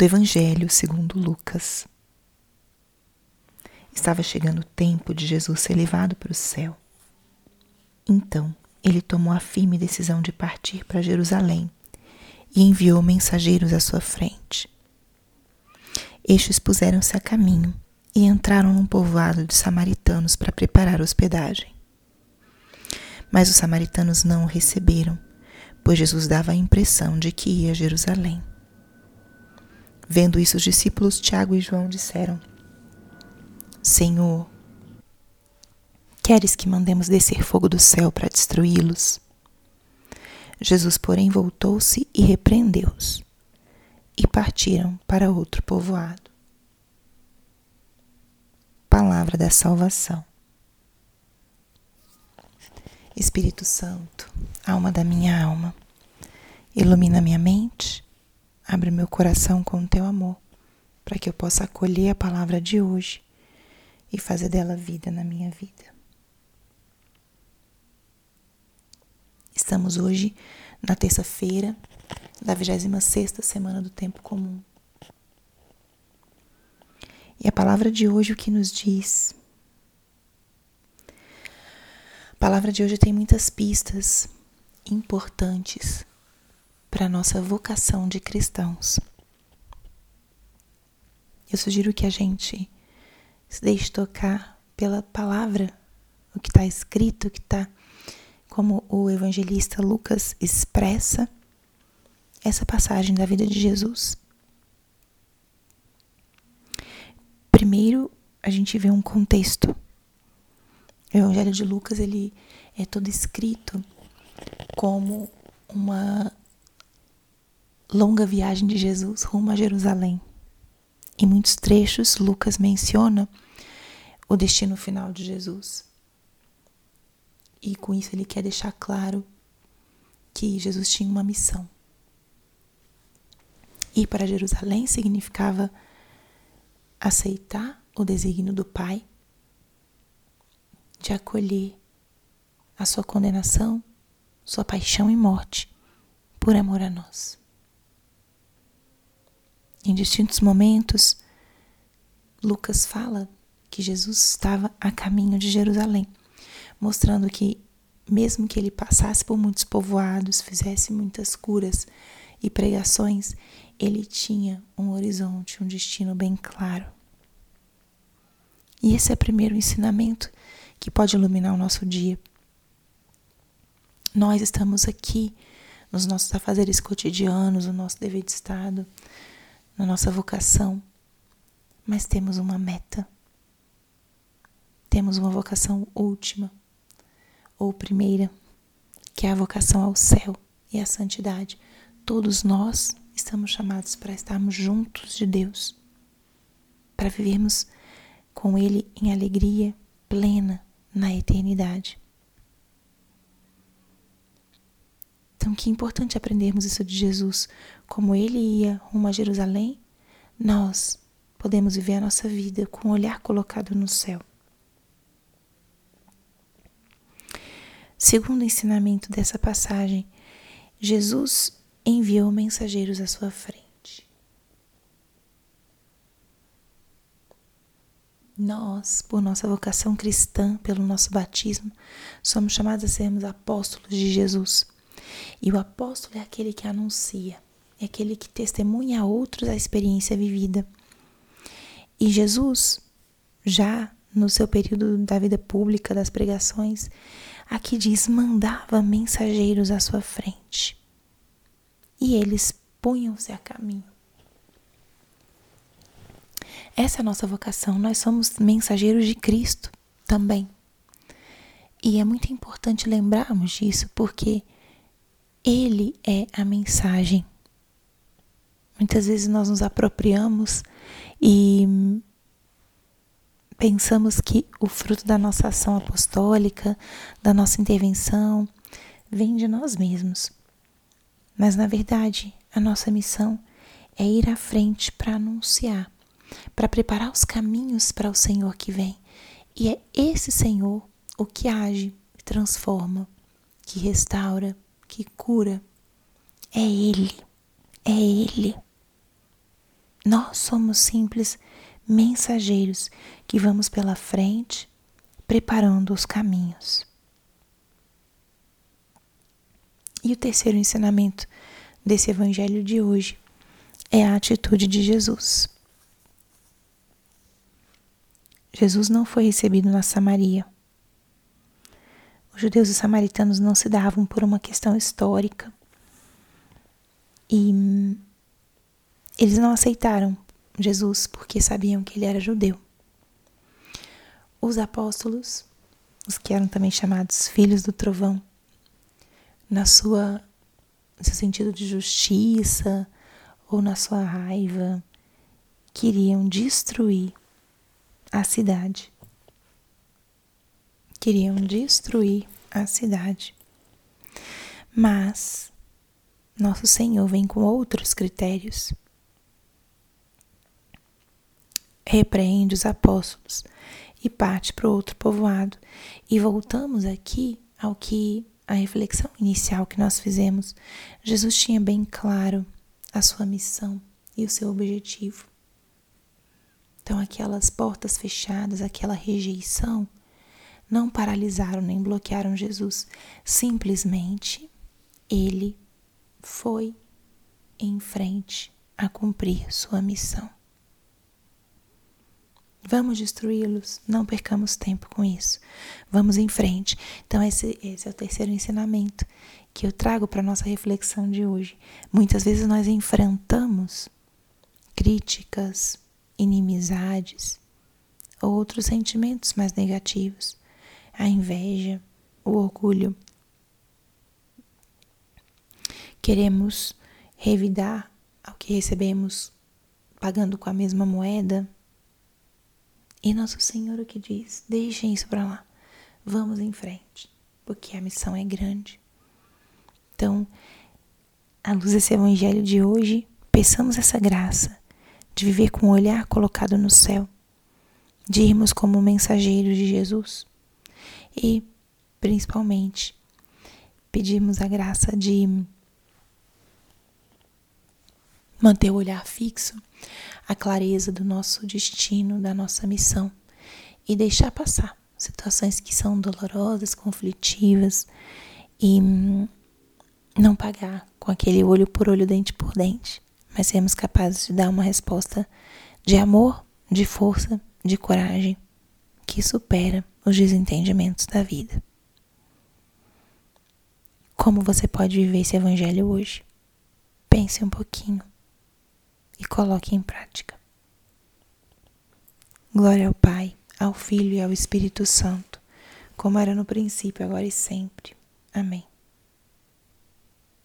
do Evangelho segundo Lucas. Estava chegando o tempo de Jesus ser levado para o céu. Então, ele tomou a firme decisão de partir para Jerusalém e enviou mensageiros à sua frente. Estes puseram-se a caminho e entraram num povoado de samaritanos para preparar hospedagem. Mas os samaritanos não o receberam, pois Jesus dava a impressão de que ia a Jerusalém. Vendo isso, os discípulos Tiago e João disseram: Senhor, queres que mandemos descer fogo do céu para destruí-los? Jesus, porém, voltou-se e repreendeu-os, e partiram para outro povoado. Palavra da salvação. Espírito Santo, alma da minha alma, ilumina minha mente Abre meu coração com o teu amor, para que eu possa acolher a palavra de hoje e fazer dela vida na minha vida. Estamos hoje na terça-feira da 26 semana do tempo comum. E a palavra de hoje o que nos diz? A palavra de hoje tem muitas pistas importantes para a nossa vocação de cristãos. Eu sugiro que a gente se deixe tocar pela palavra, o que está escrito, o que está como o evangelista Lucas expressa essa passagem da vida de Jesus. Primeiro, a gente vê um contexto. O Evangelho de Lucas ele é todo escrito como uma longa viagem de Jesus rumo a Jerusalém. Em muitos trechos, Lucas menciona o destino final de Jesus. E com isso ele quer deixar claro que Jesus tinha uma missão. Ir para Jerusalém significava aceitar o desígnio do Pai de acolher a sua condenação, sua paixão e morte por amor a nós. Em distintos momentos, Lucas fala que Jesus estava a caminho de Jerusalém, mostrando que, mesmo que ele passasse por muitos povoados, fizesse muitas curas e pregações, ele tinha um horizonte, um destino bem claro. E esse é o primeiro ensinamento que pode iluminar o nosso dia. Nós estamos aqui nos nossos afazeres cotidianos, o nosso dever de Estado, na nossa vocação, mas temos uma meta. Temos uma vocação última, ou primeira, que é a vocação ao céu e à santidade. Todos nós estamos chamados para estarmos juntos de Deus, para vivermos com Ele em alegria plena na eternidade. Então, que importante aprendermos isso de Jesus. Como ele ia rumo a Jerusalém, nós podemos viver a nossa vida com o olhar colocado no céu. Segundo o ensinamento dessa passagem, Jesus enviou mensageiros à sua frente. Nós, por nossa vocação cristã, pelo nosso batismo, somos chamados a sermos apóstolos de Jesus. E o apóstolo é aquele que anuncia, é aquele que testemunha a outros a experiência vivida. E Jesus, já no seu período da vida pública, das pregações, aqui diz: mandava mensageiros à sua frente. E eles punham-se a caminho. Essa é a nossa vocação, nós somos mensageiros de Cristo também. E é muito importante lembrarmos disso, porque ele é a mensagem. Muitas vezes nós nos apropriamos e pensamos que o fruto da nossa ação apostólica, da nossa intervenção, vem de nós mesmos. Mas, na verdade, a nossa missão é ir à frente para anunciar, para preparar os caminhos para o Senhor que vem. E é esse Senhor o que age, transforma, que restaura, que cura. É Ele, é Ele. Nós somos simples mensageiros que vamos pela frente, preparando os caminhos. E o terceiro ensinamento desse evangelho de hoje é a atitude de Jesus. Jesus não foi recebido na Samaria. Judeus e os samaritanos não se davam por uma questão histórica. E eles não aceitaram Jesus porque sabiam que ele era judeu. Os apóstolos, os que eram também chamados filhos do trovão, na sua no seu sentido de justiça ou na sua raiva, queriam destruir a cidade. Queriam destruir a cidade. Mas nosso Senhor vem com outros critérios. Repreende os apóstolos e parte para outro povoado. E voltamos aqui ao que a reflexão inicial que nós fizemos, Jesus tinha bem claro a sua missão e o seu objetivo. Então, aquelas portas fechadas, aquela rejeição, não paralisaram nem bloquearam Jesus. Simplesmente, ele foi em frente a cumprir sua missão. Vamos destruí-los, não percamos tempo com isso. Vamos em frente. Então, esse, esse é o terceiro ensinamento que eu trago para a nossa reflexão de hoje. Muitas vezes nós enfrentamos críticas, inimizades ou outros sentimentos mais negativos, a inveja, o orgulho. Queremos revidar ao que recebemos pagando com a mesma moeda e nosso Senhor o que diz? Deixem isso para lá. Vamos em frente, porque a missão é grande. Então, à luz desse evangelho de hoje, peçamos essa graça de viver com o olhar colocado no céu, de irmos como mensageiros de Jesus e, principalmente, pedimos a graça de manter o olhar fixo a clareza do nosso destino, da nossa missão e deixar passar situações que são dolorosas, conflitivas e não pagar com aquele olho por olho, dente por dente, mas sermos capazes de dar uma resposta de amor, de força, de coragem que supera os desentendimentos da vida. Como você pode viver esse evangelho hoje? Pense um pouquinho e coloque em prática. Glória ao Pai, ao Filho e ao Espírito Santo, como era no princípio, agora e sempre. Amém.